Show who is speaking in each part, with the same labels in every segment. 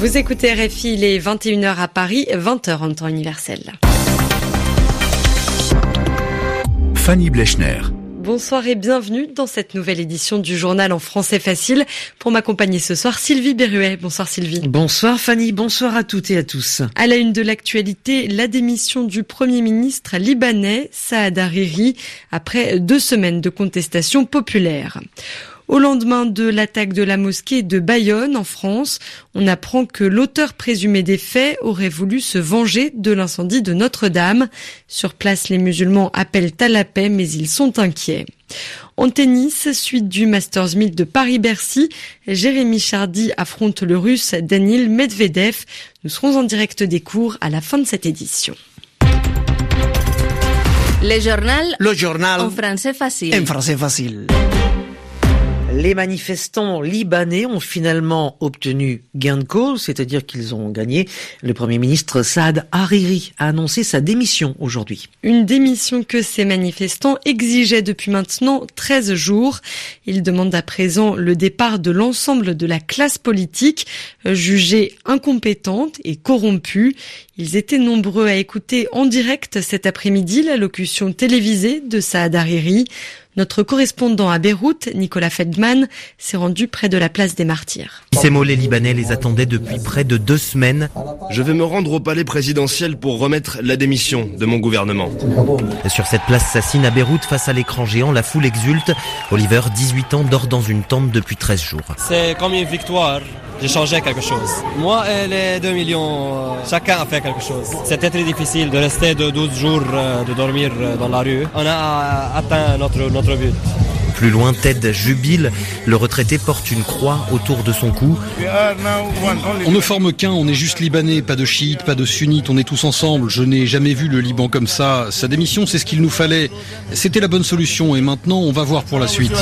Speaker 1: Vous écoutez RFI, il est 21h à Paris, 20h en temps universel.
Speaker 2: Fanny Blechner.
Speaker 1: Bonsoir et bienvenue dans cette nouvelle édition du journal en français facile. Pour m'accompagner ce soir, Sylvie Berruet. Bonsoir Sylvie.
Speaker 3: Bonsoir Fanny, bonsoir à toutes et à tous.
Speaker 1: À la une de l'actualité, la démission du Premier ministre libanais Saad Hariri après deux semaines de contestation populaire. Au lendemain de l'attaque de la mosquée de Bayonne en France, on apprend que l'auteur présumé des faits aurait voulu se venger de l'incendie de Notre-Dame. Sur place, les musulmans appellent à la paix, mais ils sont inquiets. En tennis, suite du Masters 1000 de Paris-Bercy, Jérémy Chardy affronte le russe Daniil Medvedev. Nous serons en direct des cours à la fin de cette édition.
Speaker 4: Le journal.
Speaker 3: Le journal.
Speaker 4: En français facile.
Speaker 3: En français facile. Les manifestants libanais ont finalement obtenu gain de cause, c'est-à-dire qu'ils ont gagné. Le Premier ministre Saad Hariri a annoncé sa démission aujourd'hui.
Speaker 1: Une démission que ces manifestants exigeaient depuis maintenant 13 jours. Ils demandent à présent le départ de l'ensemble de la classe politique, jugée incompétente et corrompue. Ils étaient nombreux à écouter en direct cet après-midi la locution télévisée de Saad Hariri. Notre correspondant à Beyrouth, Nicolas Feldman, s'est rendu près de la place des martyrs.
Speaker 5: Ces mots, les Libanais les attendaient depuis près de deux semaines.
Speaker 6: Je vais me rendre au palais présidentiel pour remettre la démission de mon gouvernement.
Speaker 5: Sur cette place Sassine à Beyrouth, face à l'écran géant, la foule exulte. Oliver, 18 ans, dort dans une tente depuis 13 jours.
Speaker 7: C'est comme une victoire j'ai changé quelque chose. Moi et les 2 millions, chacun a fait quelque chose. C'était très difficile de rester de 12 jours, de dormir dans la rue. On a atteint notre, notre but.
Speaker 5: Plus loin, Ted jubile. Le retraité porte une croix autour de son cou.
Speaker 8: On ne forme qu'un, on est juste libanais, pas de chiites, pas de sunnites, on est tous ensemble. Je n'ai jamais vu le Liban comme ça. Sa démission, c'est ce qu'il nous fallait. C'était la bonne solution et maintenant, on va voir pour la suite.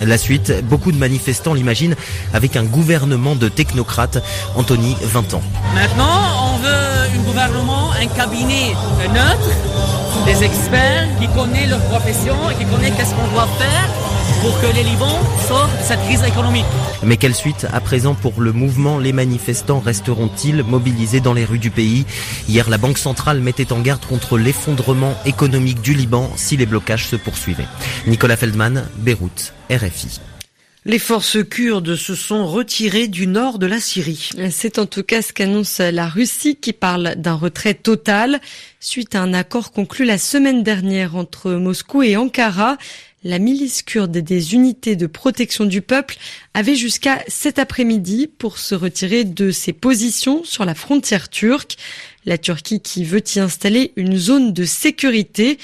Speaker 5: La suite, beaucoup de manifestants l'imaginent avec un gouvernement de technocrates. Anthony, 20 ans.
Speaker 9: Maintenant, on veut un gouvernement, un cabinet neutre des experts qui connaissent leur profession et qui connaissent qu'est-ce qu'on doit faire pour que les Liban sortent de cette crise économique.
Speaker 5: Mais quelle suite à présent pour le mouvement Les manifestants resteront-ils mobilisés dans les rues du pays? Hier, la Banque centrale mettait en garde contre l'effondrement économique du Liban si les blocages se poursuivaient. Nicolas Feldman, Beyrouth, RFI.
Speaker 3: Les forces kurdes se sont retirées du nord de la Syrie.
Speaker 1: C'est en tout cas ce qu'annonce la Russie qui parle d'un retrait total suite à un accord conclu la semaine dernière entre Moscou et Ankara. La milice kurde des unités de protection du peuple avait jusqu'à cet après-midi pour se retirer de ses positions sur la frontière turque. La Turquie qui veut y installer une zone de sécurité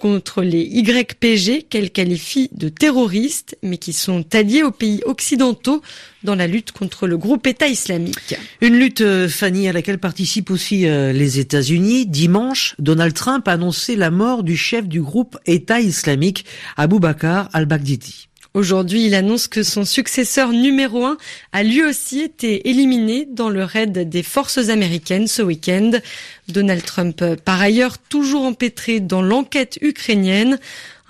Speaker 1: contre les YPG qu'elle qualifie de terroristes, mais qui sont alliés aux pays occidentaux dans la lutte contre le groupe État islamique.
Speaker 3: Une lutte, euh, Fanny, à laquelle participent aussi euh, les États-Unis. Dimanche, Donald Trump a annoncé la mort du chef du groupe État islamique, Abu Bakr al-Baghdadi.
Speaker 1: Aujourd'hui, il annonce que son successeur numéro un a lui aussi été éliminé dans le raid des forces américaines ce week-end. Donald Trump, par ailleurs, toujours empêtré dans l'enquête ukrainienne.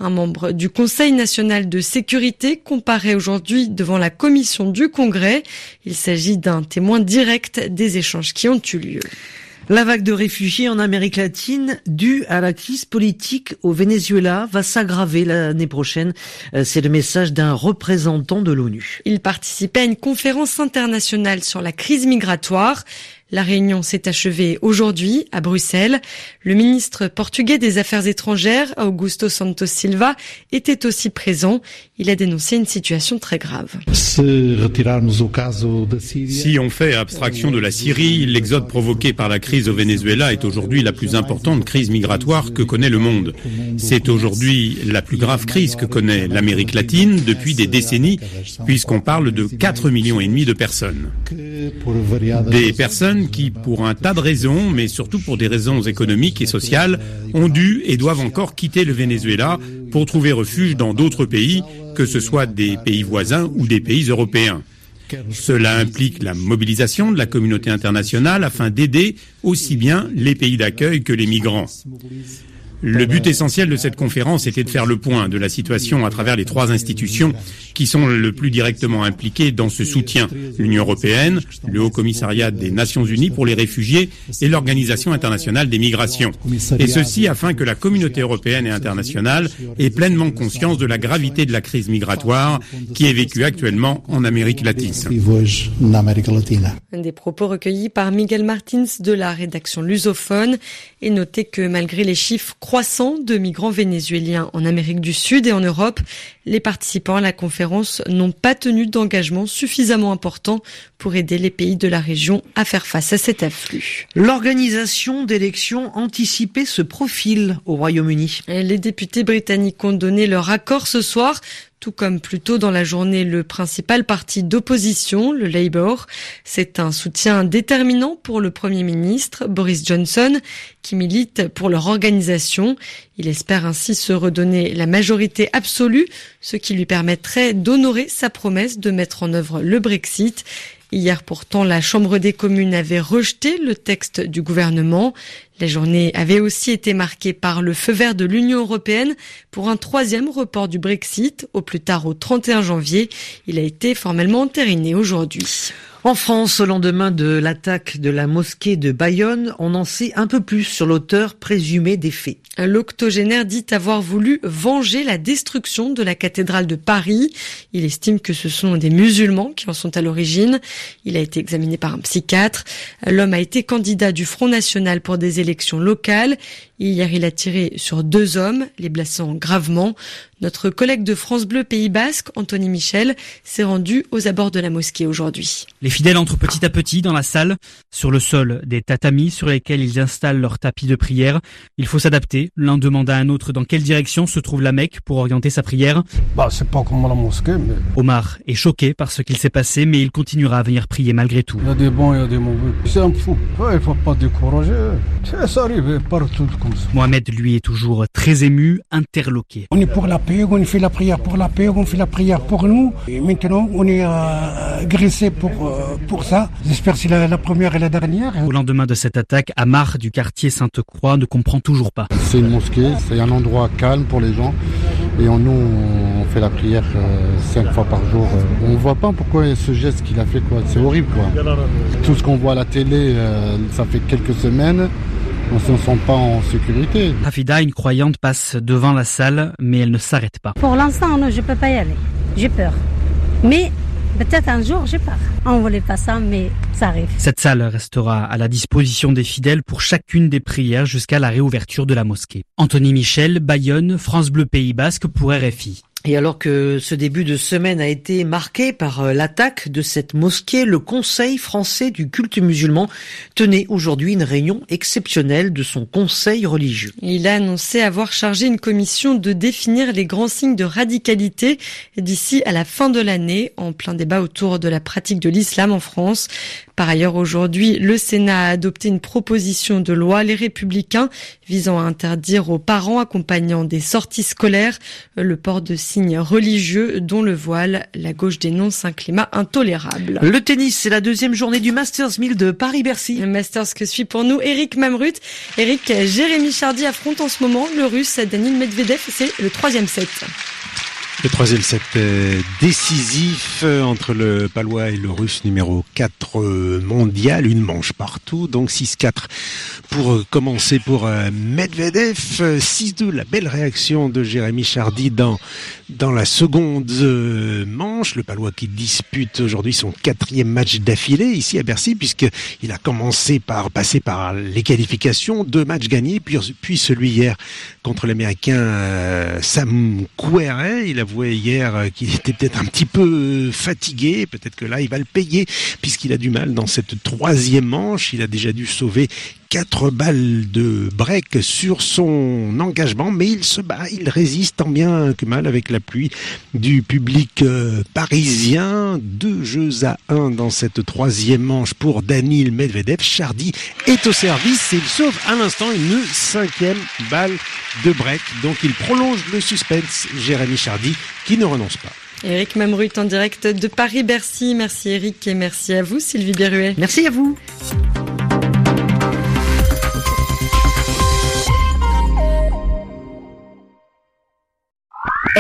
Speaker 1: Un membre du Conseil national de sécurité comparaît aujourd'hui devant la commission du Congrès. Il s'agit d'un témoin direct des échanges qui ont eu lieu.
Speaker 3: La vague de réfugiés en Amérique latine due à la crise politique au Venezuela va s'aggraver l'année prochaine. C'est le message d'un représentant de l'ONU.
Speaker 1: Il participait à une conférence internationale sur la crise migratoire. La réunion s'est achevée aujourd'hui à Bruxelles. Le ministre portugais des Affaires étrangères, Augusto Santos Silva, était aussi présent. Il a dénoncé une situation très grave.
Speaker 10: Si on fait abstraction de la Syrie, l'exode provoqué par la crise au Venezuela est aujourd'hui la plus importante crise migratoire que connaît le monde. C'est aujourd'hui la plus grave crise que connaît l'Amérique latine depuis des décennies, puisqu'on parle de 4 millions et demi de personnes. Des personnes qui, pour un tas de raisons, mais surtout pour des raisons économiques et sociales, ont dû et doivent encore quitter le Venezuela pour trouver refuge dans d'autres pays, que ce soit des pays voisins ou des pays européens. Cela implique la mobilisation de la communauté internationale afin d'aider aussi bien les pays d'accueil que les migrants. Le but essentiel de cette conférence était de faire le point de la situation à travers les trois institutions qui sont le plus directement impliquées dans ce soutien. L'Union européenne, le Haut Commissariat des Nations Unies pour les réfugiés et l'Organisation internationale des migrations. Et ceci afin que la communauté européenne et internationale ait pleinement conscience de la gravité de la crise migratoire qui est vécue actuellement en Amérique latine.
Speaker 1: Des propos recueillis par Miguel Martins de la rédaction lusophone et notez que malgré les chiffres croissant de migrants vénézuéliens en Amérique du Sud et en Europe, les participants à la conférence n'ont pas tenu d'engagement suffisamment important pour aider les pays de la région à faire face à cet afflux.
Speaker 3: L'organisation d'élections anticipées se profile au Royaume-Uni.
Speaker 1: Les députés britanniques ont donné leur accord ce soir tout comme plus tôt dans la journée le principal parti d'opposition, le Labour. C'est un soutien déterminant pour le Premier ministre, Boris Johnson, qui milite pour leur organisation. Il espère ainsi se redonner la majorité absolue, ce qui lui permettrait d'honorer sa promesse de mettre en œuvre le Brexit. Hier pourtant, la Chambre des communes avait rejeté le texte du gouvernement. La journée avait aussi été marquée par le feu vert de l'Union européenne pour un troisième report du Brexit, au plus tard au 31 janvier. Il a été formellement entériné aujourd'hui.
Speaker 3: En France, au lendemain de l'attaque de la mosquée de Bayonne, on en sait un peu plus sur l'auteur présumé des faits.
Speaker 1: L'octogénaire dit avoir voulu venger la destruction de la cathédrale de Paris. Il estime que ce sont des musulmans qui en sont à l'origine. Il a été examiné par un psychiatre. L'homme a été candidat du Front National pour des élections locales. Hier, il a tiré sur deux hommes, les blessant gravement. Notre collègue de France Bleu Pays Basque, Anthony Michel, s'est rendu aux abords de la mosquée aujourd'hui.
Speaker 11: Les fidèles entrent petit à petit dans la salle, sur le sol des tatamis sur lesquels ils installent leur tapis de prière. Il faut s'adapter. L'un demande à un autre dans quelle direction se trouve la Mecque pour orienter sa prière.
Speaker 12: Bah, c'est pas comme la mosquée, mais...
Speaker 11: Omar est choqué par ce qu'il s'est passé, mais il continuera à venir prier malgré tout.
Speaker 12: Il y a des bons, il y a des mauvais. C'est un fou. il faut pas décourager. Ça arrive partout comme ça.
Speaker 11: Mohamed, lui, est toujours très ému, interloqué.
Speaker 12: On est pour la paix, on fait la prière pour la paix, on fait la prière pour nous. Et maintenant, on est euh, graissé pour, euh, pour ça. J'espère que c'est la, la, première et la dernière.
Speaker 11: Au lendemain de cette attaque, Amar du quartier Sainte-Croix ne comprend toujours pas.
Speaker 13: C'est une mosquée, c'est un endroit calme pour les gens. Et on, nous, on fait la prière euh, cinq fois par jour. On ne voit pas pourquoi ce geste qu'il a fait. quoi. C'est horrible. quoi. Tout ce qu'on voit à la télé, euh, ça fait quelques semaines on ne se sent pas en sécurité.
Speaker 11: Hafida, une croyante, passe devant la salle, mais elle ne s'arrête pas.
Speaker 14: Pour l'instant, non, je ne peux pas y aller. J'ai peur. Mais peut-être un jour, j'ai peur. On ne voulait pas ça, mais ça arrive.
Speaker 11: Cette salle restera à la disposition des fidèles pour chacune des prières jusqu'à la réouverture de la mosquée. Anthony Michel, Bayonne, France Bleu Pays Basque pour RFI.
Speaker 3: Et alors que ce début de semaine a été marqué par l'attaque de cette mosquée, le Conseil français du culte musulman tenait aujourd'hui une réunion exceptionnelle de son conseil religieux.
Speaker 1: Il a annoncé avoir chargé une commission de définir les grands signes de radicalité d'ici à la fin de l'année, en plein débat autour de la pratique de l'islam en France. Par ailleurs, aujourd'hui, le Sénat a adopté une proposition de loi, les républicains, visant à interdire aux parents accompagnant des sorties scolaires le port de signes religieux, dont le voile. La gauche dénonce un climat intolérable.
Speaker 3: Le tennis, c'est la deuxième journée du Masters 1000 de Paris-Bercy.
Speaker 1: Le Masters que suit pour nous Eric Mamrut. Eric, Jérémy Chardy affronte en ce moment le russe Daniel Medvedev. C'est le troisième set.
Speaker 15: Le troisième set décisif entre le palois et le russe numéro 4 mondial, une manche partout, donc 6-4 pour commencer pour Medvedev, 6-2, la belle réaction de Jérémy Chardy dans, dans la seconde manche, le palois qui dispute aujourd'hui son quatrième match d'affilée ici à Bercy, puisqu'il a commencé par passer par les qualifications, deux matchs gagnés, puis, puis celui hier contre l'américain Sam Querrey, il a avoué hier qu'il était peut-être un petit peu fatigué. Peut-être que là, il va le payer puisqu'il a du mal dans cette troisième manche. Il a déjà dû sauver quatre balles de break sur son engagement, mais il se bat, il résiste tant bien que mal avec l'appui du public parisien. Deux jeux à un dans cette troisième manche pour Danil Medvedev. Chardy est au service et il sauve à l'instant une cinquième balle de break. Donc il prolonge le suspense. Jérémy Chardy qui ne renonce pas.
Speaker 1: Eric Mamrut en direct de Paris-Bercy. Merci Eric et merci à vous Sylvie Berruet.
Speaker 3: Merci à vous.